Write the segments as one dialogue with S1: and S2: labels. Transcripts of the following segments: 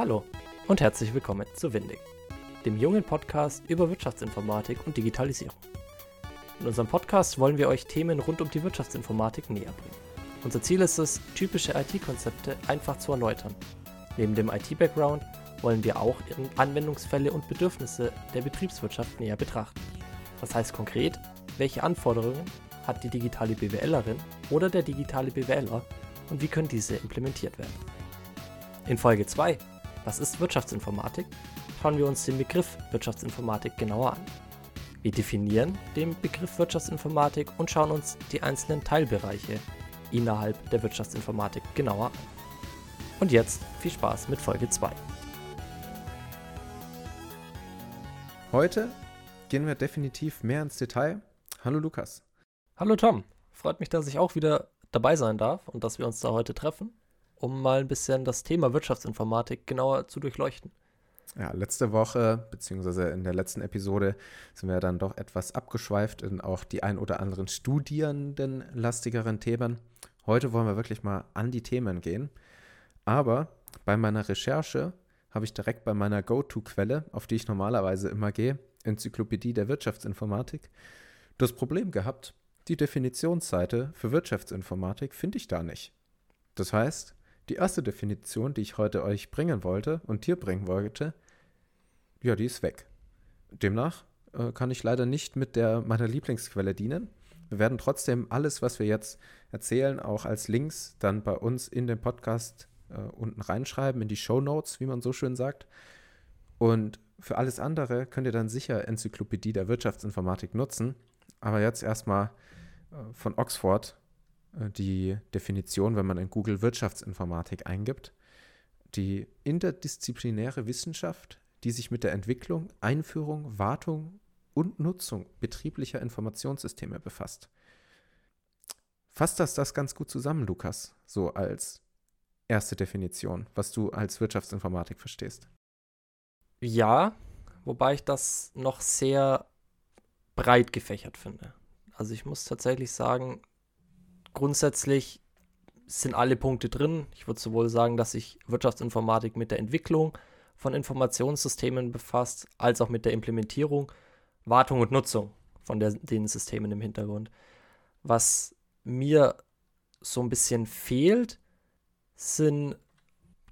S1: Hallo und herzlich willkommen zu Windig, dem jungen Podcast über Wirtschaftsinformatik und Digitalisierung. In unserem Podcast wollen wir euch Themen rund um die Wirtschaftsinformatik näher bringen. Unser Ziel ist es, typische IT-Konzepte einfach zu erläutern. Neben dem IT-Background wollen wir auch Anwendungsfälle und Bedürfnisse der Betriebswirtschaft näher betrachten. Das heißt konkret, welche Anforderungen hat die digitale BWLerin oder der digitale BWLer und wie können diese implementiert werden. In Folge 2, was ist Wirtschaftsinformatik, schauen wir uns den Begriff Wirtschaftsinformatik genauer an. Wir definieren den Begriff Wirtschaftsinformatik und schauen uns die einzelnen Teilbereiche innerhalb der Wirtschaftsinformatik genauer an. Und jetzt viel Spaß mit Folge 2.
S2: Heute gehen wir definitiv mehr ins Detail. Hallo Lukas.
S1: Hallo Tom. Freut mich, dass ich auch wieder dabei sein darf und dass wir uns da heute treffen, um mal ein bisschen das Thema Wirtschaftsinformatik genauer zu durchleuchten.
S2: Ja, letzte Woche, beziehungsweise in der letzten Episode, sind wir dann doch etwas abgeschweift in auch die ein oder anderen studierendenlastigeren Themen. Heute wollen wir wirklich mal an die Themen gehen. Aber bei meiner Recherche habe ich direkt bei meiner Go-To-Quelle, auf die ich normalerweise immer gehe, Enzyklopädie der Wirtschaftsinformatik, das Problem gehabt, die Definitionsseite für Wirtschaftsinformatik finde ich da nicht. Das heißt, die erste Definition, die ich heute euch bringen wollte und dir bringen wollte, ja, die ist weg. Demnach äh, kann ich leider nicht mit der meiner Lieblingsquelle dienen. Wir werden trotzdem alles, was wir jetzt erzählen, auch als Links dann bei uns in den Podcast äh, unten reinschreiben, in die Show Notes, wie man so schön sagt. Und für alles andere könnt ihr dann sicher Enzyklopädie der Wirtschaftsinformatik nutzen. Aber jetzt erstmal äh, von Oxford die Definition, wenn man in Google Wirtschaftsinformatik eingibt. Die interdisziplinäre Wissenschaft, die sich mit der Entwicklung, Einführung, Wartung und Nutzung betrieblicher Informationssysteme befasst. Fasst das das ganz gut zusammen, Lukas, so als erste Definition, was du als Wirtschaftsinformatik verstehst?
S1: Ja, wobei ich das noch sehr breit gefächert finde. Also ich muss tatsächlich sagen, grundsätzlich sind alle Punkte drin. Ich würde sowohl sagen, dass sich Wirtschaftsinformatik mit der Entwicklung von Informationssystemen befasst, als auch mit der Implementierung, Wartung und Nutzung von der, den Systemen im Hintergrund. Was mir so ein bisschen fehlt, sind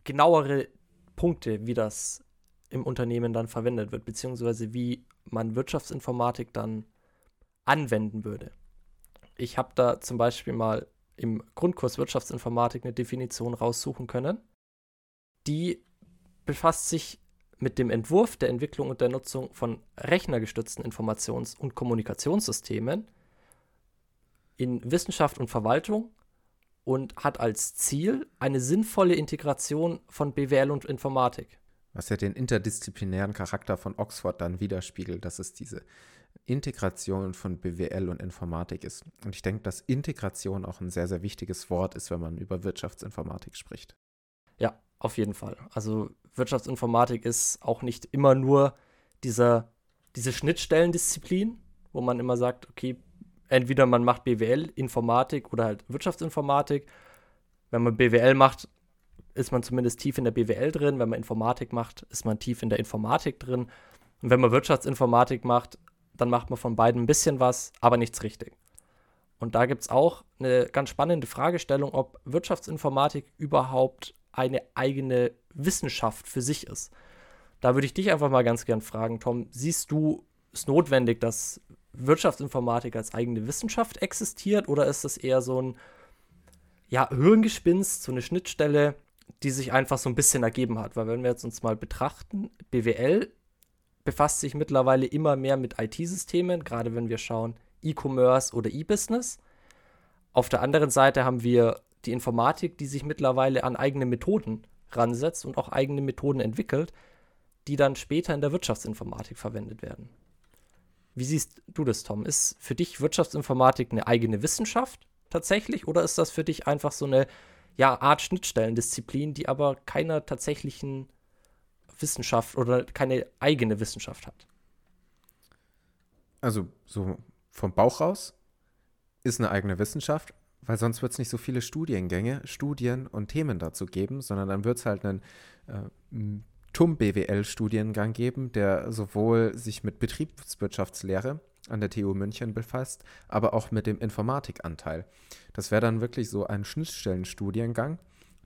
S1: genauere Punkte, wie das im Unternehmen dann verwendet wird, beziehungsweise wie man Wirtschaftsinformatik dann anwenden würde. Ich habe da zum Beispiel mal im Grundkurs Wirtschaftsinformatik eine Definition raussuchen können. Die befasst sich mit dem Entwurf der Entwicklung und der Nutzung von rechnergestützten Informations- und Kommunikationssystemen in Wissenschaft und Verwaltung und hat als Ziel eine sinnvolle Integration von BWL und Informatik.
S2: Was ja den interdisziplinären Charakter von Oxford dann widerspiegelt, dass es diese Integration von BWL und Informatik ist. Und ich denke, dass Integration auch ein sehr, sehr wichtiges Wort ist, wenn man über Wirtschaftsinformatik spricht.
S1: Ja, auf jeden Fall. Also Wirtschaftsinformatik ist auch nicht immer nur dieser, diese Schnittstellendisziplin, wo man immer sagt, okay, entweder man macht BWL, Informatik oder halt Wirtschaftsinformatik. Wenn man BWL macht, ist man zumindest tief in der BWL drin. Wenn man Informatik macht, ist man tief in der Informatik drin. Und wenn man Wirtschaftsinformatik macht, dann macht man von beiden ein bisschen was, aber nichts richtig. Und da gibt es auch eine ganz spannende Fragestellung, ob Wirtschaftsinformatik überhaupt eine eigene Wissenschaft für sich ist. Da würde ich dich einfach mal ganz gern fragen, Tom, siehst du es notwendig, dass Wirtschaftsinformatik als eigene Wissenschaft existiert oder ist das eher so ein ja, Hirngespinst, so eine Schnittstelle, die sich einfach so ein bisschen ergeben hat. Weil wenn wir jetzt uns mal betrachten, BWL befasst sich mittlerweile immer mehr mit IT-Systemen, gerade wenn wir schauen E-Commerce oder E-Business. Auf der anderen Seite haben wir die Informatik, die sich mittlerweile an eigene Methoden ransetzt und auch eigene Methoden entwickelt, die dann später in der Wirtschaftsinformatik verwendet werden. Wie siehst du das, Tom? Ist für dich Wirtschaftsinformatik eine eigene Wissenschaft tatsächlich oder ist das für dich einfach so eine ja, Art Schnittstellendisziplin, die aber keiner tatsächlichen Wissenschaft oder keine eigene Wissenschaft hat.
S2: Also so vom Bauch raus ist eine eigene Wissenschaft, weil sonst wird es nicht so viele Studiengänge, Studien und Themen dazu geben, sondern dann wird es halt einen äh, TUM-BWL-Studiengang geben, der sowohl sich mit Betriebswirtschaftslehre an der TU München befasst, aber auch mit dem Informatikanteil. Das wäre dann wirklich so ein Schnittstellenstudiengang,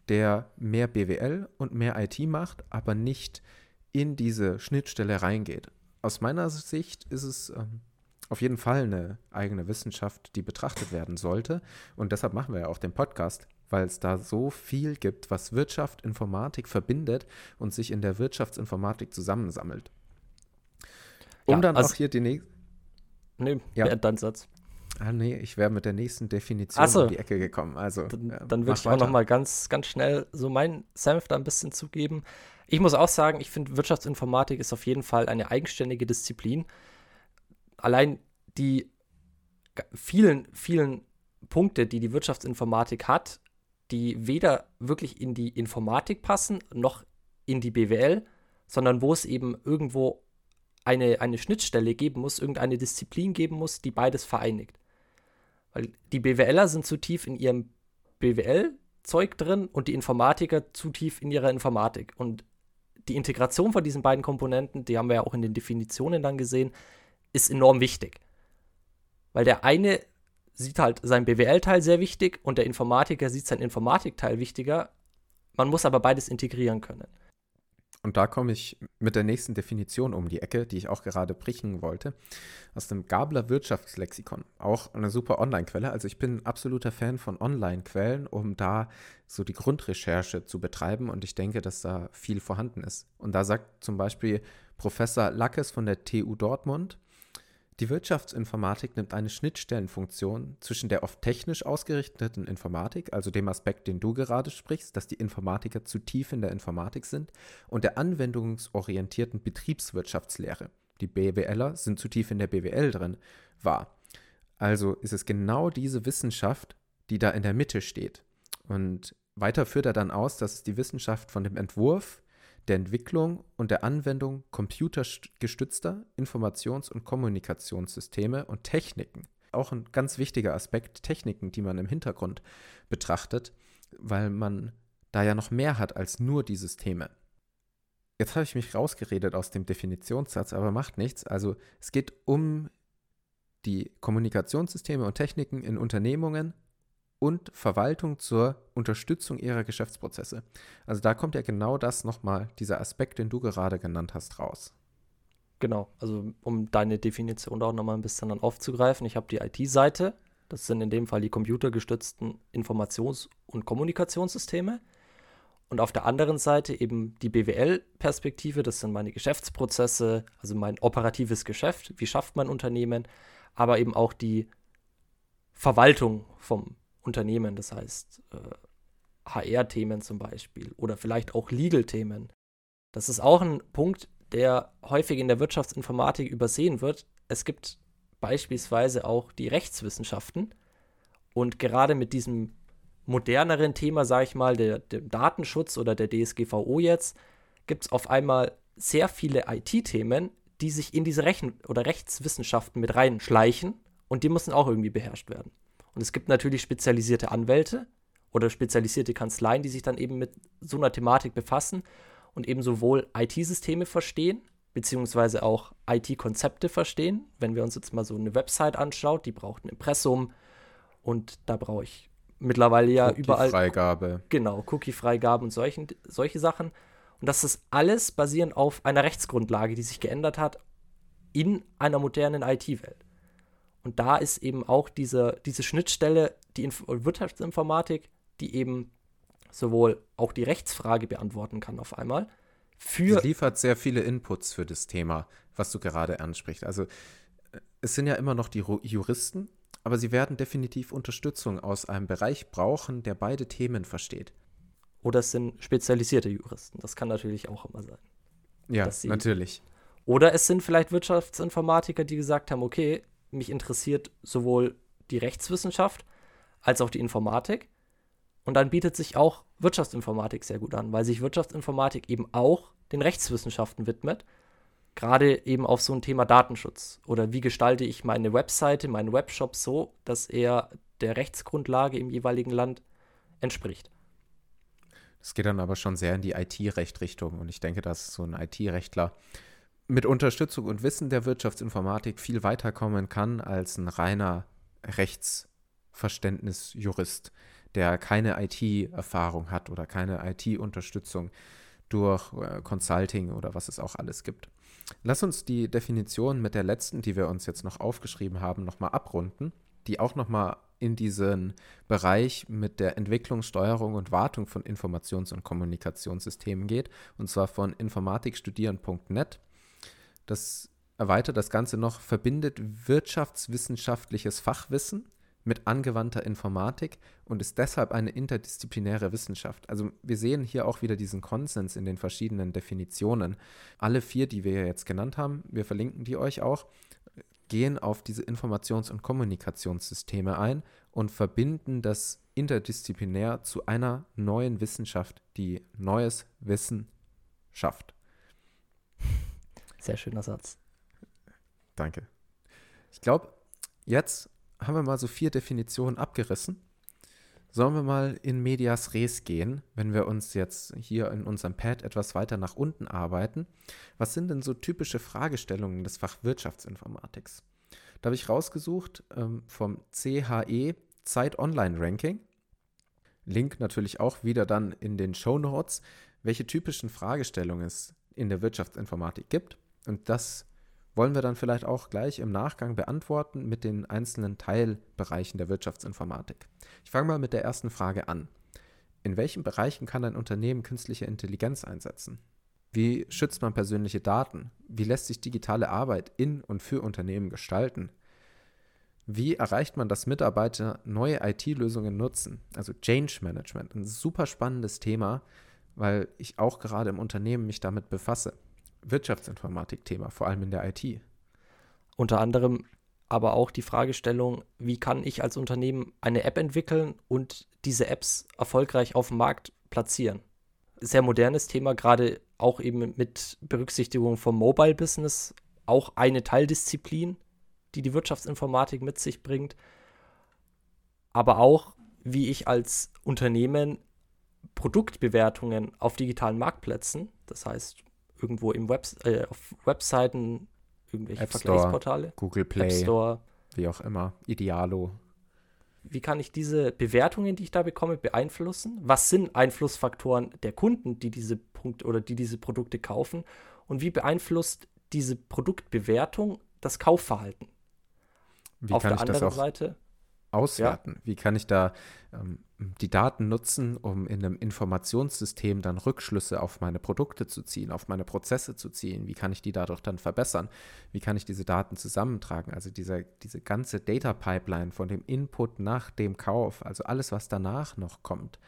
S2: der mehr BWL und mehr IT macht, aber nicht in diese Schnittstelle reingeht. Aus meiner Sicht ist es ähm, auf jeden Fall eine eigene Wissenschaft, die betrachtet werden sollte. Und deshalb machen wir ja auch den Podcast, weil es da so viel gibt, was Wirtschaft, Informatik verbindet und sich in der Wirtschaftsinformatik zusammensammelt. Um ja, dann also, auch hier die nächste.
S1: Nee, ja. dein Satz.
S2: Ah, nee, ich wäre mit der nächsten Definition
S1: so.
S2: um die Ecke gekommen. Also,
S1: dann, ja, dann würde ich auch noch mal ganz, ganz schnell so meinen Senf da ein bisschen zugeben. Ich muss auch sagen, ich finde, Wirtschaftsinformatik ist auf jeden Fall eine eigenständige Disziplin. Allein die vielen, vielen Punkte, die die Wirtschaftsinformatik hat, die weder wirklich in die Informatik passen, noch in die BWL, sondern wo es eben irgendwo eine, eine Schnittstelle geben muss, irgendeine Disziplin geben muss, die beides vereinigt. Weil die BWLer sind zu tief in ihrem BWL-Zeug drin und die Informatiker zu tief in ihrer Informatik. Und die Integration von diesen beiden Komponenten, die haben wir ja auch in den Definitionen dann gesehen, ist enorm wichtig. Weil der eine sieht halt sein BWL-Teil sehr wichtig und der Informatiker sieht sein Informatikteil wichtiger. Man muss aber beides integrieren können.
S2: Und da komme ich mit der nächsten Definition um die Ecke, die ich auch gerade bringen wollte, aus dem Gabler Wirtschaftslexikon. Auch eine super Online-Quelle. Also ich bin ein absoluter Fan von Online-Quellen, um da so die Grundrecherche zu betreiben und ich denke, dass da viel vorhanden ist. Und da sagt zum Beispiel Professor Lackes von der TU Dortmund, die Wirtschaftsinformatik nimmt eine Schnittstellenfunktion zwischen der oft technisch ausgerichteten Informatik, also dem Aspekt, den du gerade sprichst, dass die Informatiker zu tief in der Informatik sind, und der anwendungsorientierten Betriebswirtschaftslehre. Die BWLer sind zu tief in der BWL drin, wahr. Also ist es genau diese Wissenschaft, die da in der Mitte steht. Und weiter führt er dann aus, dass es die Wissenschaft von dem Entwurf der Entwicklung und der Anwendung computergestützter Informations- und Kommunikationssysteme und Techniken. Auch ein ganz wichtiger Aspekt, Techniken, die man im Hintergrund betrachtet, weil man da ja noch mehr hat als nur die Systeme. Jetzt habe ich mich rausgeredet aus dem Definitionssatz, aber macht nichts. Also es geht um die Kommunikationssysteme und Techniken in Unternehmungen und Verwaltung zur Unterstützung ihrer Geschäftsprozesse. Also da kommt ja genau das nochmal, dieser Aspekt, den du gerade genannt hast, raus.
S1: Genau, also um deine Definition auch nochmal ein bisschen dann aufzugreifen, ich habe die IT-Seite, das sind in dem Fall die computergestützten Informations- und Kommunikationssysteme. Und auf der anderen Seite eben die BWL-Perspektive, das sind meine Geschäftsprozesse, also mein operatives Geschäft, wie schafft man Unternehmen, aber eben auch die Verwaltung vom Unternehmen, das heißt äh, HR-Themen zum Beispiel oder vielleicht auch Legal-Themen. Das ist auch ein Punkt, der häufig in der Wirtschaftsinformatik übersehen wird. Es gibt beispielsweise auch die Rechtswissenschaften und gerade mit diesem moderneren Thema, sage ich mal, der, dem Datenschutz oder der DSGVO jetzt, gibt es auf einmal sehr viele IT-Themen, die sich in diese Rechen- oder Rechtswissenschaften mit reinschleichen und die müssen auch irgendwie beherrscht werden. Und es gibt natürlich spezialisierte Anwälte oder spezialisierte Kanzleien, die sich dann eben mit so einer Thematik befassen und eben sowohl IT-Systeme verstehen, beziehungsweise auch IT-Konzepte verstehen. Wenn wir uns jetzt mal so eine Website anschaut, die braucht ein Impressum und da brauche ich mittlerweile ja Cookie überall.
S2: Freigabe.
S1: Genau, Cookie-Freigabe und solchen, solche Sachen. Und das ist alles basierend auf einer Rechtsgrundlage, die sich geändert hat in einer modernen IT-Welt. Und da ist eben auch diese, diese Schnittstelle, die Inf Wirtschaftsinformatik, die eben sowohl auch die Rechtsfrage beantworten kann auf einmal.
S2: Für Sie liefert sehr viele Inputs für das Thema, was du gerade ansprichst. Also äh, es sind ja immer noch die Juristen, aber sie werden definitiv Unterstützung aus einem Bereich brauchen, der beide Themen versteht.
S1: Oder es sind spezialisierte Juristen. Das kann natürlich auch immer sein.
S2: Ja, natürlich.
S1: Oder es sind vielleicht Wirtschaftsinformatiker, die gesagt haben, okay, mich interessiert sowohl die Rechtswissenschaft als auch die Informatik. Und dann bietet sich auch Wirtschaftsinformatik sehr gut an, weil sich Wirtschaftsinformatik eben auch den Rechtswissenschaften widmet. Gerade eben auf so ein Thema Datenschutz. Oder wie gestalte ich meine Webseite, meinen Webshop so, dass er der Rechtsgrundlage im jeweiligen Land entspricht.
S2: Es geht dann aber schon sehr in die IT-Recht-Richtung und ich denke, dass so ein IT-Rechtler mit Unterstützung und Wissen der Wirtschaftsinformatik viel weiterkommen kann als ein reiner Rechtsverständnisjurist, der keine IT-Erfahrung hat oder keine IT-Unterstützung durch äh, Consulting oder was es auch alles gibt. Lass uns die Definition mit der letzten, die wir uns jetzt noch aufgeschrieben haben, nochmal abrunden, die auch nochmal in diesen Bereich mit der Entwicklung, Steuerung und Wartung von Informations- und Kommunikationssystemen geht, und zwar von informatikstudieren.net. Das erweitert das Ganze noch, verbindet wirtschaftswissenschaftliches Fachwissen mit angewandter Informatik und ist deshalb eine interdisziplinäre Wissenschaft. Also wir sehen hier auch wieder diesen Konsens in den verschiedenen Definitionen. Alle vier, die wir jetzt genannt haben, wir verlinken die euch auch, gehen auf diese Informations- und Kommunikationssysteme ein und verbinden das interdisziplinär zu einer neuen Wissenschaft, die neues Wissen schafft.
S1: Sehr schöner Satz.
S2: Danke. Ich glaube, jetzt haben wir mal so vier Definitionen abgerissen. Sollen wir mal in Medias Res gehen, wenn wir uns jetzt hier in unserem Pad etwas weiter nach unten arbeiten? Was sind denn so typische Fragestellungen des Fach Wirtschaftsinformatiks? Da habe ich rausgesucht ähm, vom CHE Zeit Online Ranking. Link natürlich auch wieder dann in den Show Notes, welche typischen Fragestellungen es in der Wirtschaftsinformatik gibt. Und das wollen wir dann vielleicht auch gleich im Nachgang beantworten mit den einzelnen Teilbereichen der Wirtschaftsinformatik. Ich fange mal mit der ersten Frage an. In welchen Bereichen kann ein Unternehmen künstliche Intelligenz einsetzen? Wie schützt man persönliche Daten? Wie lässt sich digitale Arbeit in und für Unternehmen gestalten? Wie erreicht man, dass Mitarbeiter neue IT-Lösungen nutzen? Also Change Management, ein super spannendes Thema, weil ich auch gerade im Unternehmen mich damit befasse. Wirtschaftsinformatik-Thema, vor allem in der IT.
S1: Unter anderem aber auch die Fragestellung, wie kann ich als Unternehmen eine App entwickeln und diese Apps erfolgreich auf dem Markt platzieren. Sehr modernes Thema, gerade auch eben mit Berücksichtigung vom Mobile Business, auch eine Teildisziplin, die die Wirtschaftsinformatik mit sich bringt. Aber auch, wie ich als Unternehmen Produktbewertungen auf digitalen Marktplätzen, das heißt irgendwo im Web, äh, auf Webseiten, irgendwelche
S2: App
S1: Vergleichsportale,
S2: Store, Google Play,
S1: App Store,
S2: wie auch immer, Idealo.
S1: Wie kann ich diese Bewertungen, die ich da bekomme, beeinflussen? Was sind Einflussfaktoren der Kunden, die diese Punkte oder die diese Produkte kaufen? Und wie beeinflusst diese Produktbewertung das Kaufverhalten?
S2: Wie
S1: Auf
S2: kann
S1: der
S2: ich
S1: anderen
S2: das auch
S1: Seite,
S2: auswerten? Wie kann ich da ähm, die Daten nutzen, um in einem Informationssystem dann Rückschlüsse auf meine Produkte zu ziehen, auf meine Prozesse zu ziehen? Wie kann ich die dadurch dann verbessern? Wie kann ich diese Daten zusammentragen? Also dieser, diese ganze Data Pipeline von dem Input nach dem Kauf, also alles, was danach noch kommt.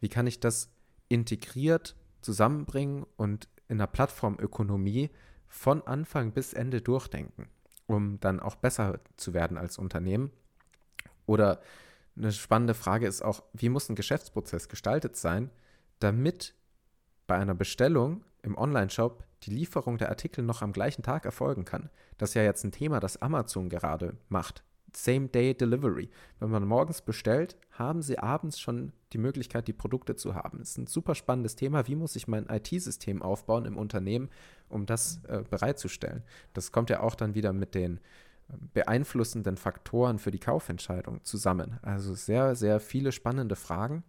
S2: Wie kann ich das integriert zusammenbringen und in der Plattformökonomie von Anfang bis Ende durchdenken, um dann auch besser zu werden als Unternehmen? Oder eine spannende Frage ist auch, wie muss ein Geschäftsprozess gestaltet sein, damit bei einer Bestellung im Online-Shop die Lieferung der Artikel noch am gleichen Tag erfolgen kann. Das ist ja jetzt ein Thema, das Amazon gerade macht. Same-Day-Delivery. Wenn man morgens bestellt, haben sie abends schon die Möglichkeit, die Produkte zu haben. Das ist ein super spannendes Thema. Wie muss ich mein IT-System aufbauen im Unternehmen, um das äh, bereitzustellen? Das kommt ja auch dann wieder mit den beeinflussenden Faktoren für die Kaufentscheidung zusammen. Also sehr, sehr viele spannende Fragen.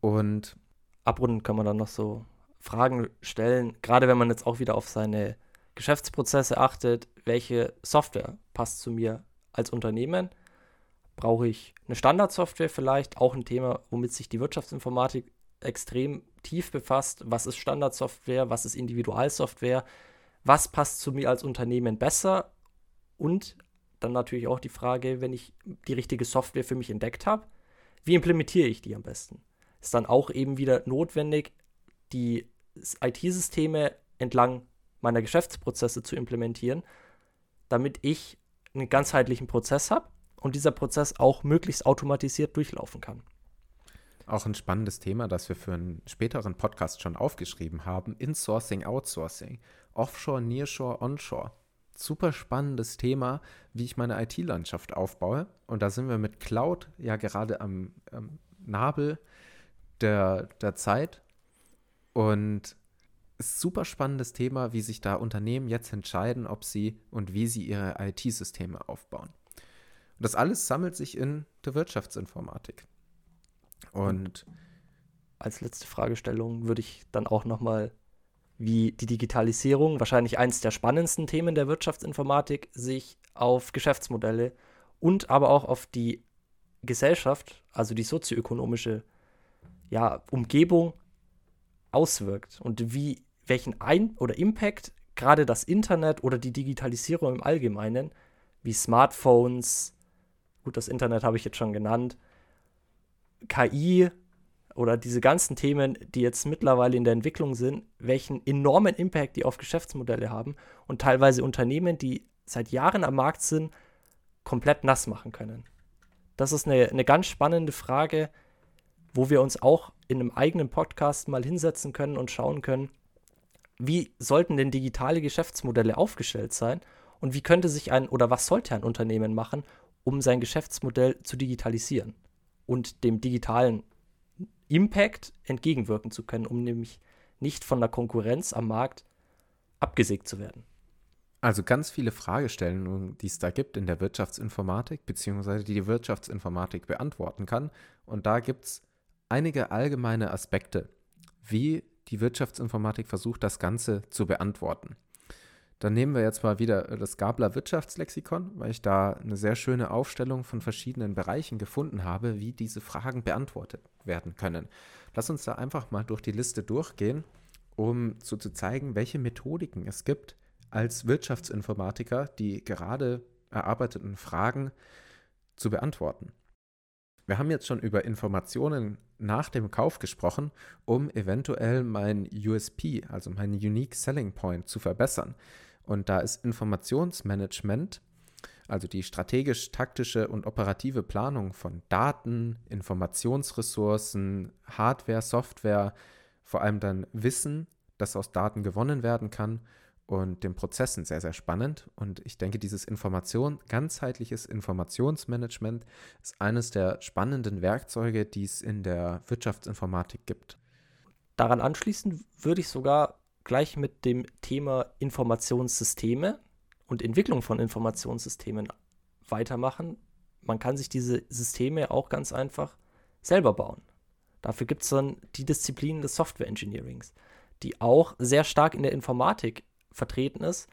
S2: Und
S1: abrunden kann man dann noch so Fragen stellen, gerade wenn man jetzt auch wieder auf seine Geschäftsprozesse achtet, welche Software passt zu mir als Unternehmen? Brauche ich eine Standardsoftware vielleicht? Auch ein Thema, womit sich die Wirtschaftsinformatik extrem tief befasst. Was ist Standardsoftware? Was ist Individualsoftware? Was passt zu mir als Unternehmen besser? Und dann natürlich auch die Frage, wenn ich die richtige Software für mich entdeckt habe, wie implementiere ich die am besten? Ist dann auch eben wieder notwendig, die IT-Systeme entlang meiner Geschäftsprozesse zu implementieren, damit ich einen ganzheitlichen Prozess habe und dieser Prozess auch möglichst automatisiert durchlaufen kann.
S2: Auch ein spannendes Thema, das wir für einen späteren Podcast schon aufgeschrieben haben: Insourcing, Outsourcing, Offshore, Nearshore, Onshore super spannendes Thema, wie ich meine IT-Landschaft aufbaue. Und da sind wir mit Cloud ja gerade am, am Nabel der, der Zeit. Und ist super spannendes Thema, wie sich da Unternehmen jetzt entscheiden, ob sie und wie sie ihre IT-Systeme aufbauen. Und das alles sammelt sich in der Wirtschaftsinformatik. Und
S1: als letzte Fragestellung würde ich dann auch nochmal, wie die Digitalisierung, wahrscheinlich eines der spannendsten Themen der Wirtschaftsinformatik, sich auf Geschäftsmodelle und aber auch auf die Gesellschaft, also die sozioökonomische ja, Umgebung auswirkt und wie welchen Ein- oder Impact gerade das Internet oder die Digitalisierung im Allgemeinen, wie Smartphones, gut, das Internet habe ich jetzt schon genannt, KI oder diese ganzen Themen, die jetzt mittlerweile in der Entwicklung sind, welchen enormen Impact die auf Geschäftsmodelle haben und teilweise Unternehmen, die seit Jahren am Markt sind, komplett nass machen können. Das ist eine, eine ganz spannende Frage, wo wir uns auch in einem eigenen Podcast mal hinsetzen können und schauen können, wie sollten denn digitale Geschäftsmodelle aufgestellt sein und wie könnte sich ein oder was sollte ein Unternehmen machen, um sein Geschäftsmodell zu digitalisieren und dem digitalen Impact entgegenwirken zu können, um nämlich nicht von der Konkurrenz am Markt abgesägt zu werden.
S2: Also ganz viele Fragestellungen, die es da gibt in der Wirtschaftsinformatik, beziehungsweise die die Wirtschaftsinformatik beantworten kann. Und da gibt es einige allgemeine Aspekte, wie die Wirtschaftsinformatik versucht, das Ganze zu beantworten. Dann nehmen wir jetzt mal wieder das Gabler Wirtschaftslexikon, weil ich da eine sehr schöne Aufstellung von verschiedenen Bereichen gefunden habe, wie diese Fragen beantwortet werden können. Lass uns da einfach mal durch die Liste durchgehen, um so zu zeigen, welche Methodiken es gibt als Wirtschaftsinformatiker, die gerade erarbeiteten Fragen zu beantworten. Wir haben jetzt schon über Informationen nach dem Kauf gesprochen, um eventuell mein USP, also meinen Unique Selling Point, zu verbessern. Und da ist Informationsmanagement, also die strategisch-taktische und operative Planung von Daten, Informationsressourcen, Hardware, Software, vor allem dann Wissen, das aus Daten gewonnen werden kann und den Prozessen sehr, sehr spannend. Und ich denke, dieses Information, ganzheitliches Informationsmanagement ist eines der spannenden Werkzeuge, die es in der Wirtschaftsinformatik gibt.
S1: Daran anschließend würde ich sogar gleich mit dem Thema Informationssysteme und Entwicklung von Informationssystemen weitermachen. Man kann sich diese Systeme auch ganz einfach selber bauen. Dafür gibt es dann die Disziplin des Software Engineerings, die auch sehr stark in der Informatik vertreten ist.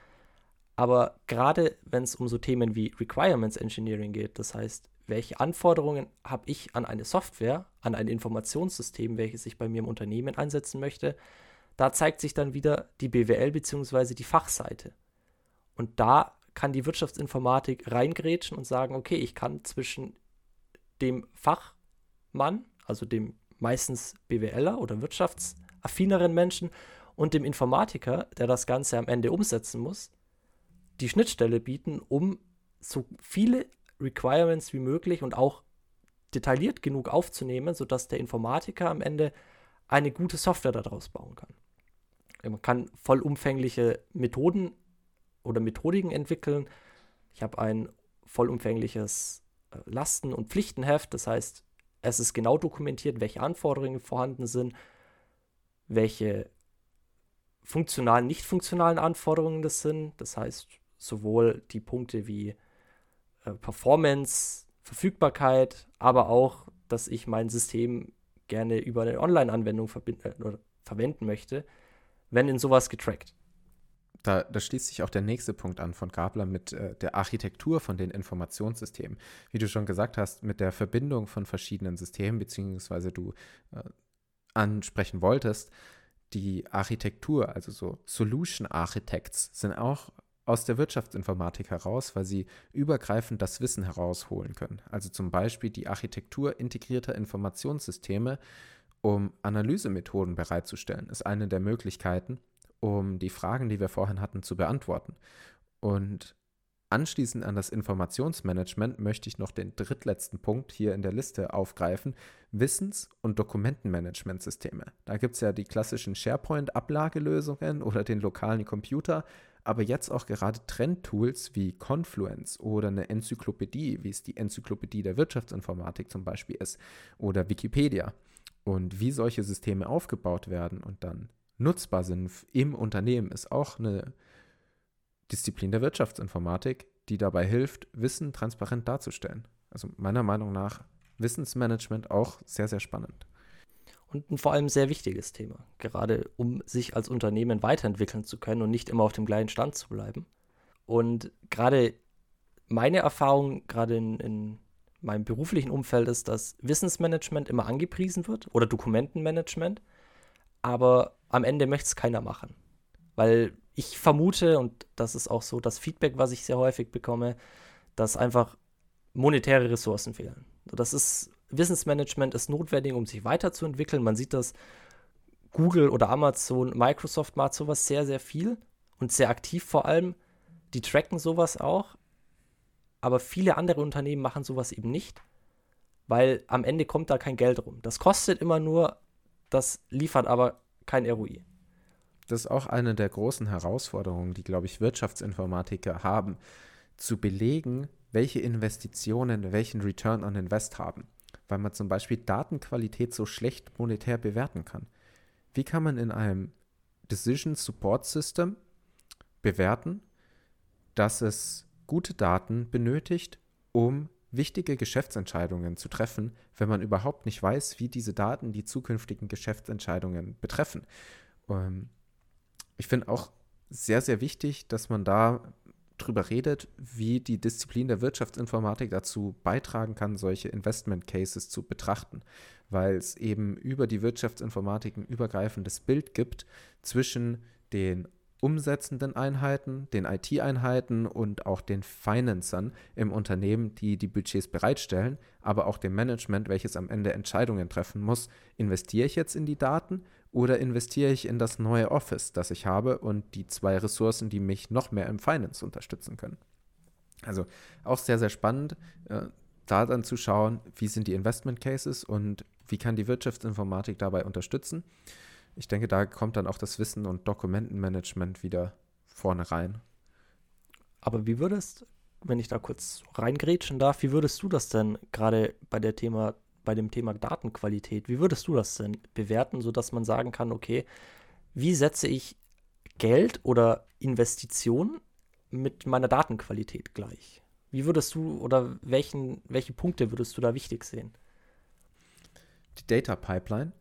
S1: Aber gerade wenn es um so Themen wie Requirements Engineering geht, das heißt, welche Anforderungen habe ich an eine Software, an ein Informationssystem, welches ich bei mir im Unternehmen einsetzen möchte, da zeigt sich dann wieder die BWL bzw. die Fachseite. Und da kann die Wirtschaftsinformatik reingrätschen und sagen, okay, ich kann zwischen dem Fachmann, also dem meistens BWLer oder wirtschaftsaffineren Menschen und dem Informatiker, der das Ganze am Ende umsetzen muss, die Schnittstelle bieten, um so viele Requirements wie möglich und auch detailliert genug aufzunehmen, sodass der Informatiker am Ende eine gute Software daraus bauen kann. Man kann vollumfängliche Methoden oder Methodiken entwickeln. Ich habe ein vollumfängliches äh, Lasten- und Pflichtenheft, das heißt, es ist genau dokumentiert, welche Anforderungen vorhanden sind, welche funktionalen, nicht funktionalen Anforderungen das sind. Das heißt, sowohl die Punkte wie äh, Performance, Verfügbarkeit, aber auch, dass ich mein System gerne über eine Online-Anwendung äh, verwenden möchte, wenn in sowas getrackt.
S2: Da, da, schließt sich auch der nächste Punkt an von Gabler mit äh, der Architektur von den Informationssystemen. Wie du schon gesagt hast, mit der Verbindung von verschiedenen Systemen, beziehungsweise du äh, ansprechen wolltest, die Architektur, also so Solution Architects, sind auch aus der Wirtschaftsinformatik heraus, weil sie übergreifend das Wissen herausholen können. Also zum Beispiel die Architektur integrierter Informationssysteme, um Analysemethoden bereitzustellen, ist eine der Möglichkeiten, um die Fragen, die wir vorhin hatten, zu beantworten. Und Anschließend an das Informationsmanagement möchte ich noch den drittletzten Punkt hier in der Liste aufgreifen, Wissens- und Dokumentenmanagementsysteme. Da gibt es ja die klassischen SharePoint-Ablagelösungen oder den lokalen Computer, aber jetzt auch gerade Trendtools wie Confluence oder eine Enzyklopädie, wie es die Enzyklopädie der Wirtschaftsinformatik zum Beispiel ist, oder Wikipedia. Und wie solche Systeme aufgebaut werden und dann nutzbar sind im Unternehmen, ist auch eine Disziplin der Wirtschaftsinformatik, die dabei hilft, Wissen transparent darzustellen. Also meiner Meinung nach Wissensmanagement auch sehr, sehr spannend.
S1: Und ein vor allem sehr wichtiges Thema, gerade um sich als Unternehmen weiterentwickeln zu können und nicht immer auf dem gleichen Stand zu bleiben. Und gerade meine Erfahrung, gerade in, in meinem beruflichen Umfeld, ist, dass Wissensmanagement immer angepriesen wird oder Dokumentenmanagement, aber am Ende möchte es keiner machen. Weil ich vermute, und das ist auch so das Feedback, was ich sehr häufig bekomme, dass einfach monetäre Ressourcen fehlen. Das ist, Wissensmanagement ist notwendig, um sich weiterzuentwickeln. Man sieht das, Google oder Amazon, Microsoft macht sowas sehr, sehr viel und sehr aktiv vor allem. Die tracken sowas auch. Aber viele andere Unternehmen machen sowas eben nicht, weil am Ende kommt da kein Geld rum. Das kostet immer nur, das liefert aber kein ROI.
S2: Das ist auch eine der großen Herausforderungen, die, glaube ich, Wirtschaftsinformatiker haben, zu belegen, welche Investitionen welchen Return on Invest haben, weil man zum Beispiel Datenqualität so schlecht monetär bewerten kann. Wie kann man in einem Decision Support System bewerten, dass es gute Daten benötigt, um wichtige Geschäftsentscheidungen zu treffen, wenn man überhaupt nicht weiß, wie diese Daten die zukünftigen Geschäftsentscheidungen betreffen. Ähm, ich finde auch sehr, sehr wichtig, dass man da drüber redet, wie die Disziplin der Wirtschaftsinformatik dazu beitragen kann, solche Investment Cases zu betrachten, weil es eben über die Wirtschaftsinformatik ein übergreifendes Bild gibt zwischen den umsetzenden Einheiten, den IT-Einheiten und auch den Financern im Unternehmen, die die Budgets bereitstellen, aber auch dem Management, welches am Ende Entscheidungen treffen muss. Investiere ich jetzt in die Daten oder investiere ich in das neue Office, das ich habe und die zwei Ressourcen, die mich noch mehr im Finance unterstützen können? Also auch sehr, sehr spannend, äh, da dann zu schauen, wie sind die Investment Cases und wie kann die Wirtschaftsinformatik dabei unterstützen. Ich denke, da kommt dann auch das Wissen und Dokumentenmanagement wieder vorne rein.
S1: Aber wie würdest, wenn ich da kurz reingrätschen darf, wie würdest du das denn gerade bei der Thema bei dem Thema Datenqualität. Wie würdest du das denn bewerten, sodass man sagen kann, okay, wie setze ich Geld oder Investitionen mit meiner Datenqualität gleich? Wie würdest du oder welchen, welche Punkte würdest du da wichtig sehen?
S2: Die Data Pipeline,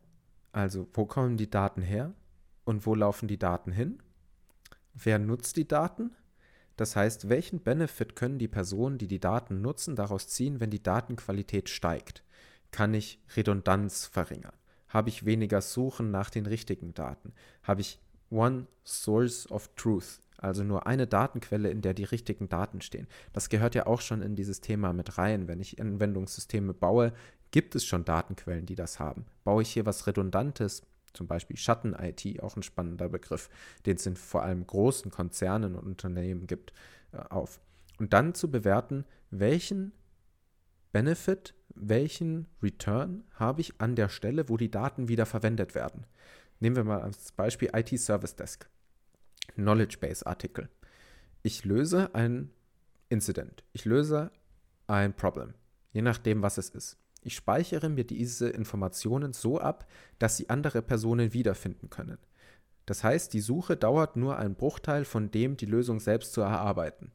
S2: also wo kommen die Daten her und wo laufen die Daten hin? Wer nutzt die Daten? Das heißt, welchen Benefit können die Personen, die die Daten nutzen, daraus ziehen, wenn die Datenqualität steigt? Kann ich Redundanz verringern? Habe ich weniger Suchen nach den richtigen Daten? Habe ich One Source of Truth, also nur eine Datenquelle, in der die richtigen Daten stehen? Das gehört ja auch schon in dieses Thema mit rein. Wenn ich Anwendungssysteme baue, gibt es schon Datenquellen, die das haben. Baue ich hier was Redundantes, zum Beispiel Schatten-IT, auch ein spannender Begriff, den es in vor allem großen Konzernen und Unternehmen gibt, äh, auf. Und dann zu bewerten, welchen Benefit welchen Return habe ich an der Stelle, wo die Daten wieder verwendet werden. Nehmen wir mal als Beispiel IT Service Desk. Knowledge Base Artikel. Ich löse ein Incident. Ich löse ein Problem. Je nachdem, was es ist. Ich speichere mir diese Informationen so ab, dass sie andere Personen wiederfinden können. Das heißt, die Suche dauert nur einen Bruchteil von dem, die Lösung selbst zu erarbeiten.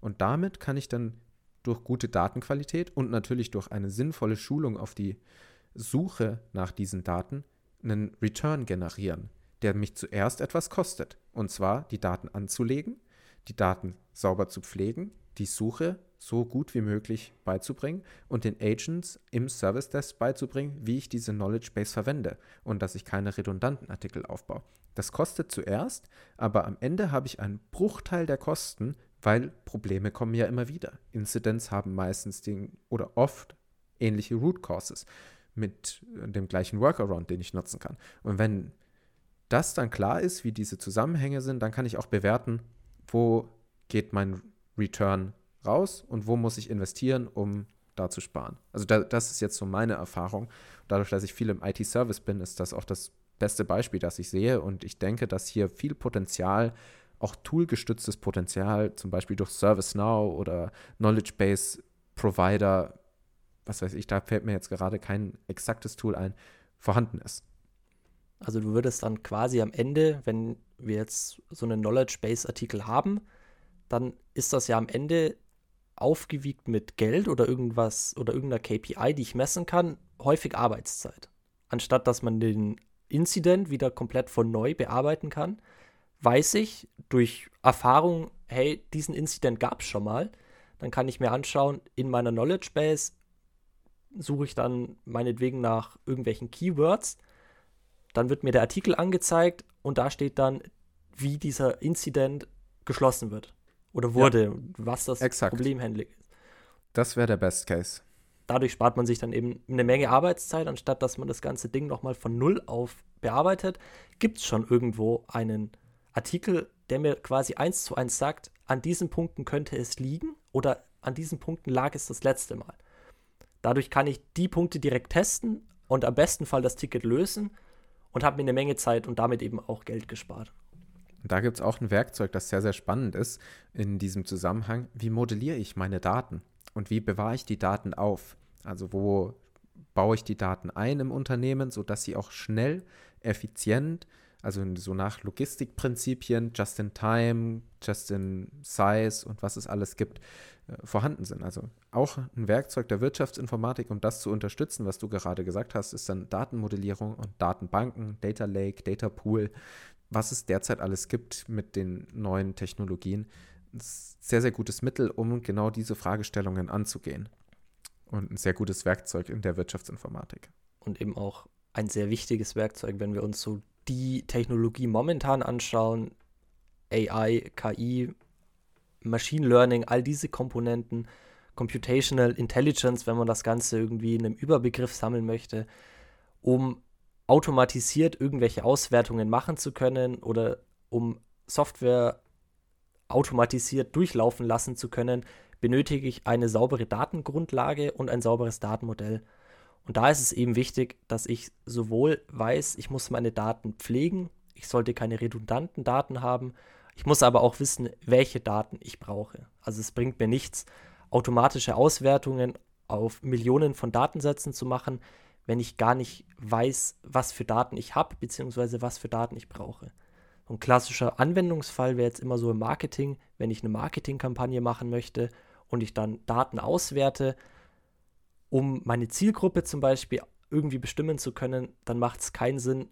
S2: Und damit kann ich dann durch gute Datenqualität und natürlich durch eine sinnvolle Schulung auf die Suche nach diesen Daten einen Return generieren, der mich zuerst etwas kostet. Und zwar die Daten anzulegen, die Daten sauber zu pflegen, die Suche so gut wie möglich beizubringen und den Agents im Service Desk beizubringen, wie ich diese Knowledge Base verwende und dass ich keine redundanten Artikel aufbaue. Das kostet zuerst, aber am Ende habe ich einen Bruchteil der Kosten weil Probleme kommen ja immer wieder. Incidents haben meistens den oder oft ähnliche Root Causes mit dem gleichen Workaround, den ich nutzen kann. Und wenn das dann klar ist, wie diese Zusammenhänge sind, dann kann ich auch bewerten, wo geht mein Return raus und wo muss ich investieren, um da zu sparen. Also da, das ist jetzt so meine Erfahrung. Dadurch, dass ich viel im IT-Service bin, ist das auch das beste Beispiel, das ich sehe. Und ich denke, dass hier viel Potenzial auch toolgestütztes Potenzial, zum Beispiel durch ServiceNow oder Knowledge Base Provider, was weiß ich, da fällt mir jetzt gerade kein exaktes Tool ein, vorhanden ist.
S1: Also du würdest dann quasi am Ende, wenn wir jetzt so einen Knowledge Base Artikel haben, dann ist das ja am Ende aufgewiegt mit Geld oder irgendwas oder irgendeiner KPI, die ich messen kann, häufig Arbeitszeit. Anstatt dass man den Incident wieder komplett von neu bearbeiten kann, weiß ich durch Erfahrung, hey, diesen Incident gab es schon mal. Dann kann ich mir anschauen, in meiner Knowledge Base suche ich dann meinetwegen nach irgendwelchen Keywords. Dann wird mir der Artikel angezeigt und da steht dann, wie dieser Incident geschlossen wird oder wurde, ja, was das exakt. Problemhandling ist.
S2: Das wäre der Best Case.
S1: Dadurch spart man sich dann eben eine Menge Arbeitszeit, anstatt dass man das ganze Ding nochmal von Null auf bearbeitet. Gibt es schon irgendwo einen Artikel, der mir quasi eins zu eins sagt, an diesen Punkten könnte es liegen oder an diesen Punkten lag es das letzte Mal. Dadurch kann ich die Punkte direkt testen und am besten Fall das Ticket lösen und habe mir eine Menge Zeit und damit eben auch Geld gespart.
S2: Und da gibt es auch ein Werkzeug, das sehr, sehr spannend ist in diesem Zusammenhang. Wie modelliere ich meine Daten und wie bewahre ich die Daten auf? Also wo baue ich die Daten ein im Unternehmen, sodass sie auch schnell, effizient, also so nach Logistikprinzipien, just in time, just in size und was es alles gibt, äh, vorhanden sind. Also auch ein Werkzeug der Wirtschaftsinformatik, um das zu unterstützen, was du gerade gesagt hast, ist dann Datenmodellierung und Datenbanken, Data Lake, Data Pool was es derzeit alles gibt mit den neuen Technologien, ein sehr, sehr gutes Mittel, um genau diese Fragestellungen anzugehen. Und ein sehr gutes Werkzeug in der Wirtschaftsinformatik.
S1: Und eben auch ein sehr wichtiges Werkzeug, wenn wir uns so die Technologie momentan anschauen, AI, KI, Machine Learning, all diese Komponenten, Computational Intelligence, wenn man das Ganze irgendwie in einem Überbegriff sammeln möchte, um automatisiert irgendwelche Auswertungen machen zu können oder um Software automatisiert durchlaufen lassen zu können, benötige ich eine saubere Datengrundlage und ein sauberes Datenmodell. Und da ist es eben wichtig, dass ich sowohl weiß, ich muss meine Daten pflegen, ich sollte keine redundanten Daten haben, ich muss aber auch wissen, welche Daten ich brauche. Also es bringt mir nichts, automatische Auswertungen auf Millionen von Datensätzen zu machen, wenn ich gar nicht weiß, was für Daten ich habe, beziehungsweise was für Daten ich brauche. Ein klassischer Anwendungsfall wäre jetzt immer so im Marketing, wenn ich eine Marketingkampagne machen möchte und ich dann Daten auswerte, um meine Zielgruppe zum Beispiel irgendwie bestimmen zu können, dann macht es keinen Sinn,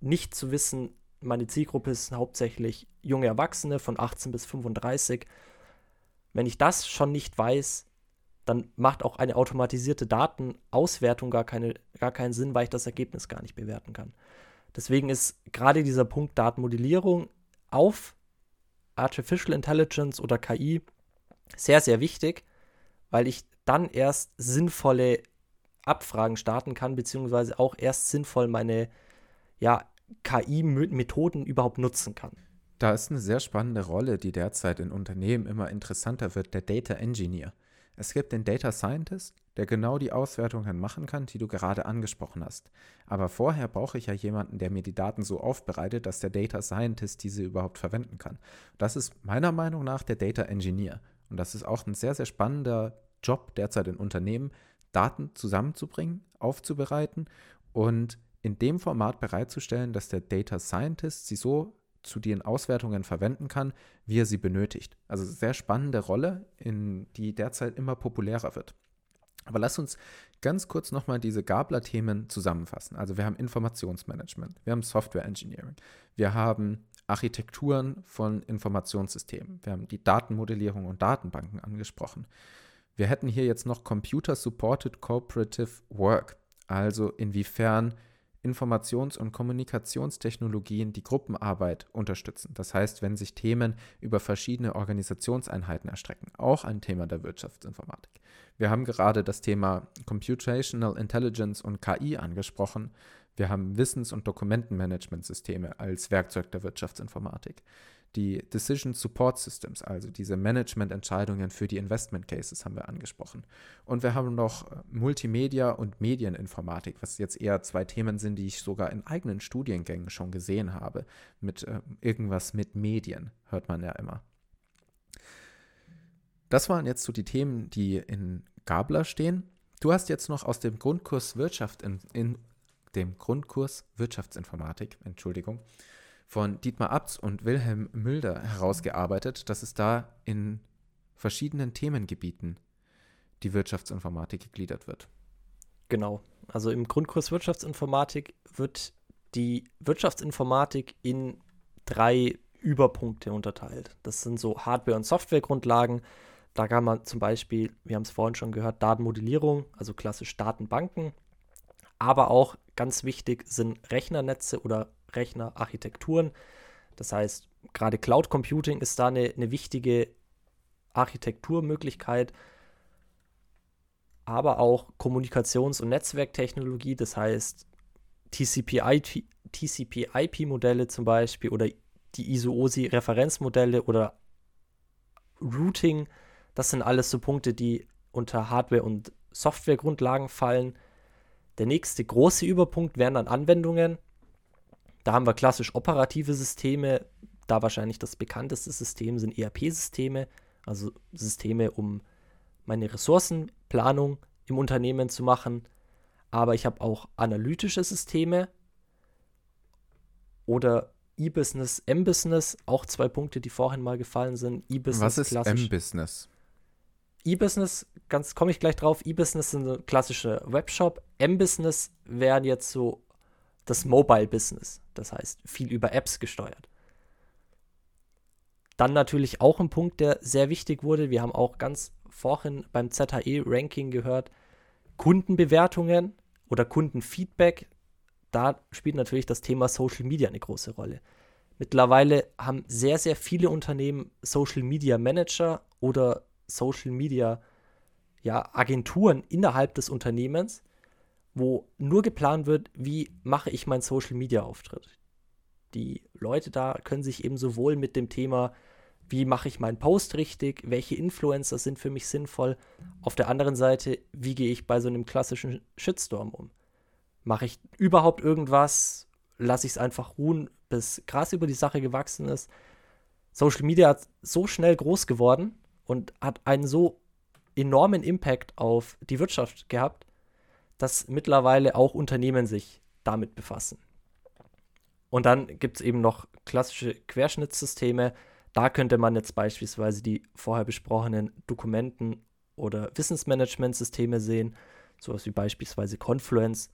S1: nicht zu wissen, meine Zielgruppe ist hauptsächlich junge Erwachsene von 18 bis 35. Wenn ich das schon nicht weiß, dann macht auch eine automatisierte Datenauswertung gar, keine, gar keinen Sinn, weil ich das Ergebnis gar nicht bewerten kann. Deswegen ist gerade dieser Punkt Datenmodellierung auf Artificial Intelligence oder KI sehr, sehr wichtig, weil ich dann erst sinnvolle Abfragen starten kann, beziehungsweise auch erst sinnvoll meine ja, KI-Methoden überhaupt nutzen kann.
S2: Da ist eine sehr spannende Rolle, die derzeit in Unternehmen immer interessanter wird, der Data Engineer. Es gibt den Data Scientist, der genau die Auswertungen machen kann, die du gerade angesprochen hast. Aber vorher brauche ich ja jemanden, der mir die Daten so aufbereitet, dass der Data Scientist diese überhaupt verwenden kann. Das ist meiner Meinung nach der Data Engineer. Und das ist auch ein sehr, sehr spannender Job derzeit in Unternehmen, Daten zusammenzubringen, aufzubereiten und in dem Format bereitzustellen, dass der Data Scientist sie so zu den Auswertungen verwenden kann, wie er sie benötigt. Also sehr spannende Rolle, in die derzeit immer populärer wird. Aber lass uns ganz kurz nochmal diese Gabler-Themen zusammenfassen. Also wir haben Informationsmanagement, wir haben Software Engineering, wir haben Architekturen von Informationssystemen, wir haben die Datenmodellierung und Datenbanken angesprochen. Wir hätten hier jetzt noch Computer Supported Cooperative Work, also inwiefern Informations- und Kommunikationstechnologien die Gruppenarbeit unterstützen. Das heißt, wenn sich Themen über verschiedene Organisationseinheiten erstrecken, auch ein Thema der Wirtschaftsinformatik. Wir haben gerade das Thema Computational Intelligence und KI angesprochen. Wir haben Wissens- und Dokumentenmanagementsysteme als Werkzeug der Wirtschaftsinformatik die Decision Support Systems, also diese Management-Entscheidungen für die Investment Cases haben wir angesprochen. Und wir haben noch äh, Multimedia und Medieninformatik, was jetzt eher zwei Themen sind, die ich sogar in eigenen Studiengängen schon gesehen habe. Mit äh, irgendwas mit Medien, hört man ja immer. Das waren jetzt so die Themen, die in Gabler stehen. Du hast jetzt noch aus dem Grundkurs Wirtschaft in, in dem Grundkurs Wirtschaftsinformatik, Entschuldigung, von Dietmar Abts und Wilhelm Mülder herausgearbeitet, dass es da in verschiedenen Themengebieten die Wirtschaftsinformatik gegliedert wird.
S1: Genau. Also im Grundkurs Wirtschaftsinformatik wird die Wirtschaftsinformatik in drei Überpunkte unterteilt. Das sind so Hardware- und Softwaregrundlagen. Da kann man zum Beispiel, wir haben es vorhin schon gehört, Datenmodellierung, also klassisch Datenbanken. Aber auch ganz wichtig sind Rechnernetze oder Rechnerarchitekturen. Das heißt, gerade Cloud Computing ist da eine, eine wichtige Architekturmöglichkeit, aber auch Kommunikations- und Netzwerktechnologie, das heißt TCP-IP-Modelle zum Beispiel oder die ISO-OSI-Referenzmodelle oder Routing. Das sind alles so Punkte, die unter Hardware- und Softwaregrundlagen fallen. Der nächste große Überpunkt wären dann Anwendungen. Da haben wir klassisch operative Systeme. Da wahrscheinlich das bekannteste System sind ERP-Systeme, also Systeme, um meine Ressourcenplanung im Unternehmen zu machen. Aber ich habe auch analytische Systeme oder E-Business, M-Business, auch zwei Punkte, die vorhin mal gefallen sind.
S2: E-Business Was ist M-Business?
S1: E-Business, ganz komme ich gleich drauf. E-Business sind ein klassischer Webshop. M-Business wären jetzt so das Mobile Business, das heißt viel über Apps gesteuert. Dann natürlich auch ein Punkt, der sehr wichtig wurde. Wir haben auch ganz vorhin beim ZHE-Ranking gehört, Kundenbewertungen oder Kundenfeedback. Da spielt natürlich das Thema Social Media eine große Rolle. Mittlerweile haben sehr, sehr viele Unternehmen Social Media Manager oder Social Media ja, Agenturen innerhalb des Unternehmens, wo nur geplant wird, wie mache ich meinen Social Media Auftritt. Die Leute da können sich eben sowohl mit dem Thema, wie mache ich meinen Post richtig, welche Influencer sind für mich sinnvoll, auf der anderen Seite, wie gehe ich bei so einem klassischen Shitstorm um. Mache ich überhaupt irgendwas? Lasse ich es einfach ruhen, bis Gras über die Sache gewachsen ist? Social Media ist so schnell groß geworden und hat einen so enormen Impact auf die Wirtschaft gehabt, dass mittlerweile auch Unternehmen sich damit befassen. Und dann gibt es eben noch klassische Querschnittssysteme. Da könnte man jetzt beispielsweise die vorher besprochenen Dokumenten- oder Wissensmanagementsysteme sehen, sowas wie beispielsweise Confluence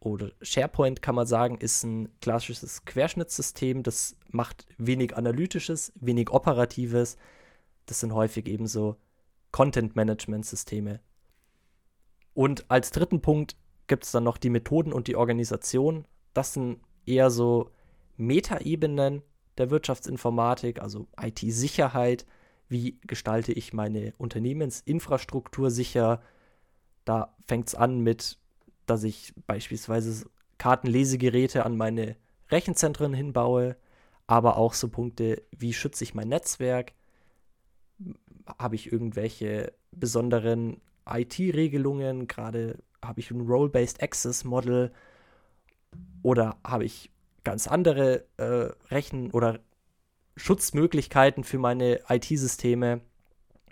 S1: oder SharePoint kann man sagen, ist ein klassisches Querschnittssystem, das macht wenig Analytisches, wenig Operatives. Das sind häufig eben so Content-Management-Systeme, und als dritten Punkt gibt es dann noch die Methoden und die Organisation. Das sind eher so Metaebenen der Wirtschaftsinformatik, also IT-Sicherheit. Wie gestalte ich meine Unternehmensinfrastruktur sicher? Da fängt es an mit, dass ich beispielsweise Kartenlesegeräte an meine Rechenzentren hinbaue, aber auch so Punkte, wie schütze ich mein Netzwerk? Habe ich irgendwelche besonderen IT-Regelungen, gerade habe ich ein Role-Based Access Model oder habe ich ganz andere äh, Rechen- oder Schutzmöglichkeiten für meine IT-Systeme.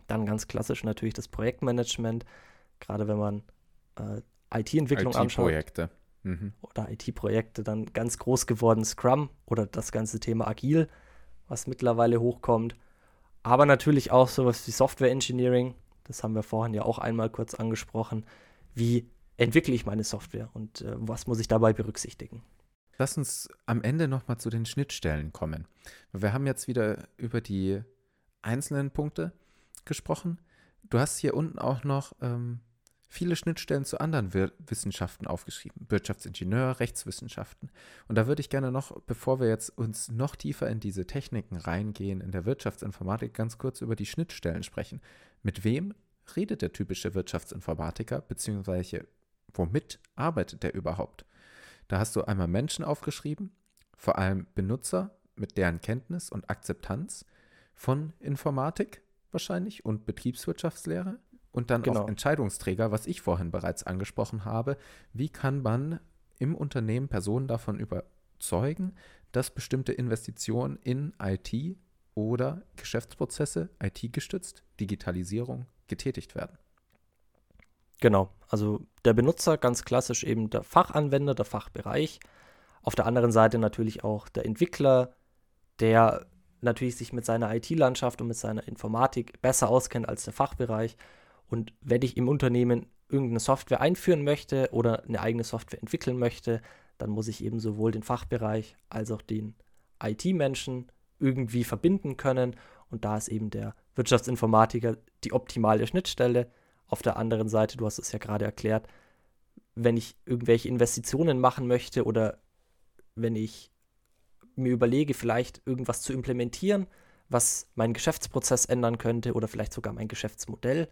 S1: Dann ganz klassisch natürlich das Projektmanagement, gerade wenn man äh, IT-Entwicklung IT anschaut.
S2: Projekte.
S1: Mhm. Oder IT-Projekte, dann ganz groß geworden Scrum oder das ganze Thema Agil, was mittlerweile hochkommt. Aber natürlich auch sowas wie Software Engineering, das haben wir vorhin ja auch einmal kurz angesprochen. Wie entwickle ich meine Software und äh, was muss ich dabei berücksichtigen?
S2: Lass uns am Ende nochmal zu den Schnittstellen kommen. Wir haben jetzt wieder über die einzelnen Punkte gesprochen. Du hast hier unten auch noch ähm, viele Schnittstellen zu anderen Wir Wissenschaften aufgeschrieben. Wirtschaftsingenieur, Rechtswissenschaften. Und da würde ich gerne noch, bevor wir jetzt uns noch tiefer in diese Techniken reingehen, in der Wirtschaftsinformatik, ganz kurz über die Schnittstellen sprechen. Mit wem redet der typische Wirtschaftsinformatiker, beziehungsweise womit arbeitet der überhaupt? Da hast du einmal Menschen aufgeschrieben, vor allem Benutzer mit deren Kenntnis und Akzeptanz von Informatik wahrscheinlich und Betriebswirtschaftslehre und dann genau. auch Entscheidungsträger, was ich vorhin bereits angesprochen habe. Wie kann man im Unternehmen Personen davon überzeugen, dass bestimmte Investitionen in IT oder Geschäftsprozesse IT-gestützt, Digitalisierung getätigt werden.
S1: Genau, also der Benutzer ganz klassisch eben der Fachanwender, der Fachbereich. Auf der anderen Seite natürlich auch der Entwickler, der natürlich sich mit seiner IT-Landschaft und mit seiner Informatik besser auskennt als der Fachbereich. Und wenn ich im Unternehmen irgendeine Software einführen möchte oder eine eigene Software entwickeln möchte, dann muss ich eben sowohl den Fachbereich als auch den IT-Menschen irgendwie verbinden können. Und da ist eben der Wirtschaftsinformatiker die optimale Schnittstelle. Auf der anderen Seite, du hast es ja gerade erklärt, wenn ich irgendwelche Investitionen machen möchte oder wenn ich mir überlege, vielleicht irgendwas zu implementieren, was meinen Geschäftsprozess ändern könnte oder vielleicht sogar mein Geschäftsmodell.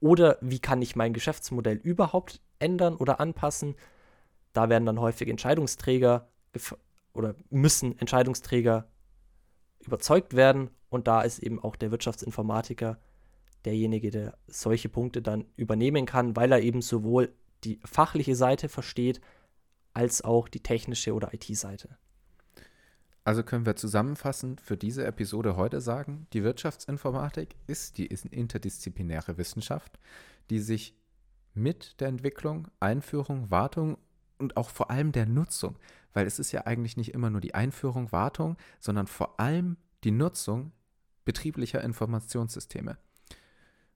S1: Oder wie kann ich mein Geschäftsmodell überhaupt ändern oder anpassen? Da werden dann häufig Entscheidungsträger oder müssen Entscheidungsträger überzeugt werden. Und da ist eben auch der Wirtschaftsinformatiker derjenige, der solche Punkte dann übernehmen kann, weil er eben sowohl die fachliche Seite versteht, als auch die technische oder IT-Seite.
S2: Also können wir zusammenfassend für diese Episode heute sagen, die Wirtschaftsinformatik ist die interdisziplinäre Wissenschaft, die sich mit der Entwicklung, Einführung, Wartung und auch vor allem der Nutzung, weil es ist ja eigentlich nicht immer nur die Einführung, Wartung, sondern vor allem die Nutzung betrieblicher Informationssysteme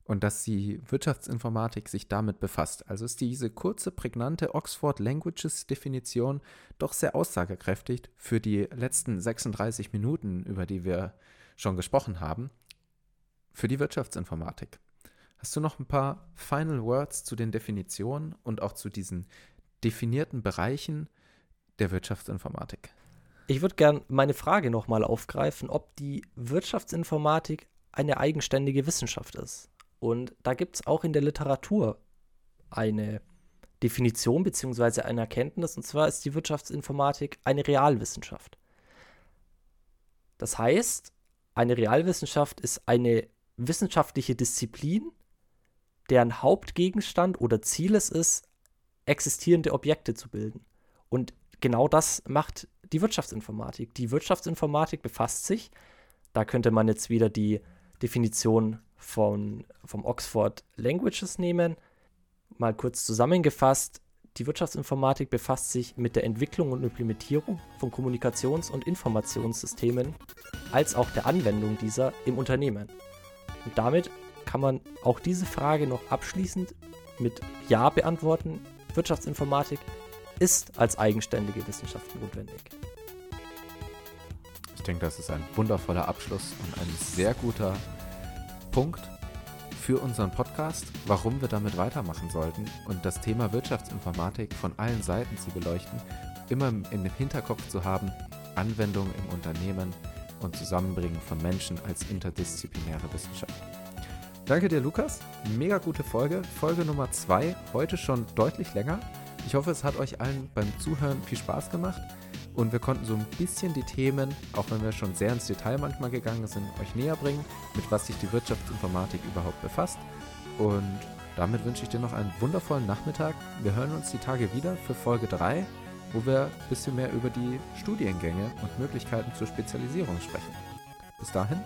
S2: und dass die Wirtschaftsinformatik sich damit befasst. Also ist diese kurze, prägnante Oxford Languages Definition doch sehr aussagekräftig für die letzten 36 Minuten, über die wir schon gesprochen haben, für die Wirtschaftsinformatik. Hast du noch ein paar Final Words zu den Definitionen und auch zu diesen definierten Bereichen der Wirtschaftsinformatik?
S1: Ich würde gerne meine Frage nochmal aufgreifen, ob die Wirtschaftsinformatik eine eigenständige Wissenschaft ist. Und da gibt es auch in der Literatur eine Definition bzw. eine Erkenntnis, und zwar ist die Wirtschaftsinformatik eine Realwissenschaft. Das heißt, eine Realwissenschaft ist eine wissenschaftliche Disziplin, deren Hauptgegenstand oder Ziel es ist, existierende Objekte zu bilden. Und genau das macht die Wirtschaftsinformatik. Die Wirtschaftsinformatik befasst sich, da könnte man jetzt wieder die Definition von, vom Oxford Languages nehmen. Mal kurz zusammengefasst, die Wirtschaftsinformatik befasst sich mit der Entwicklung und Implementierung von Kommunikations- und Informationssystemen als auch der Anwendung dieser im Unternehmen. Und damit kann man auch diese Frage noch abschließend mit Ja beantworten. Wirtschaftsinformatik ist als eigenständige Wissenschaft notwendig.
S2: Ich denke, das ist ein wundervoller Abschluss und ein sehr guter Punkt für unseren Podcast, warum wir damit weitermachen sollten und das Thema Wirtschaftsinformatik von allen Seiten zu beleuchten, immer in dem Hinterkopf zu haben, Anwendungen im Unternehmen und Zusammenbringen von Menschen als interdisziplinäre Wissenschaft. Danke dir, Lukas. Mega gute Folge. Folge Nummer zwei. Heute schon deutlich länger. Ich hoffe, es hat euch allen beim Zuhören viel Spaß gemacht und wir konnten so ein bisschen die Themen, auch wenn wir schon sehr ins Detail manchmal gegangen sind, euch näher bringen, mit was sich die Wirtschaftsinformatik überhaupt befasst. Und damit wünsche ich dir noch einen wundervollen Nachmittag. Wir hören uns die Tage wieder für Folge 3, wo wir ein bisschen mehr über die Studiengänge und Möglichkeiten zur Spezialisierung sprechen. Bis dahin,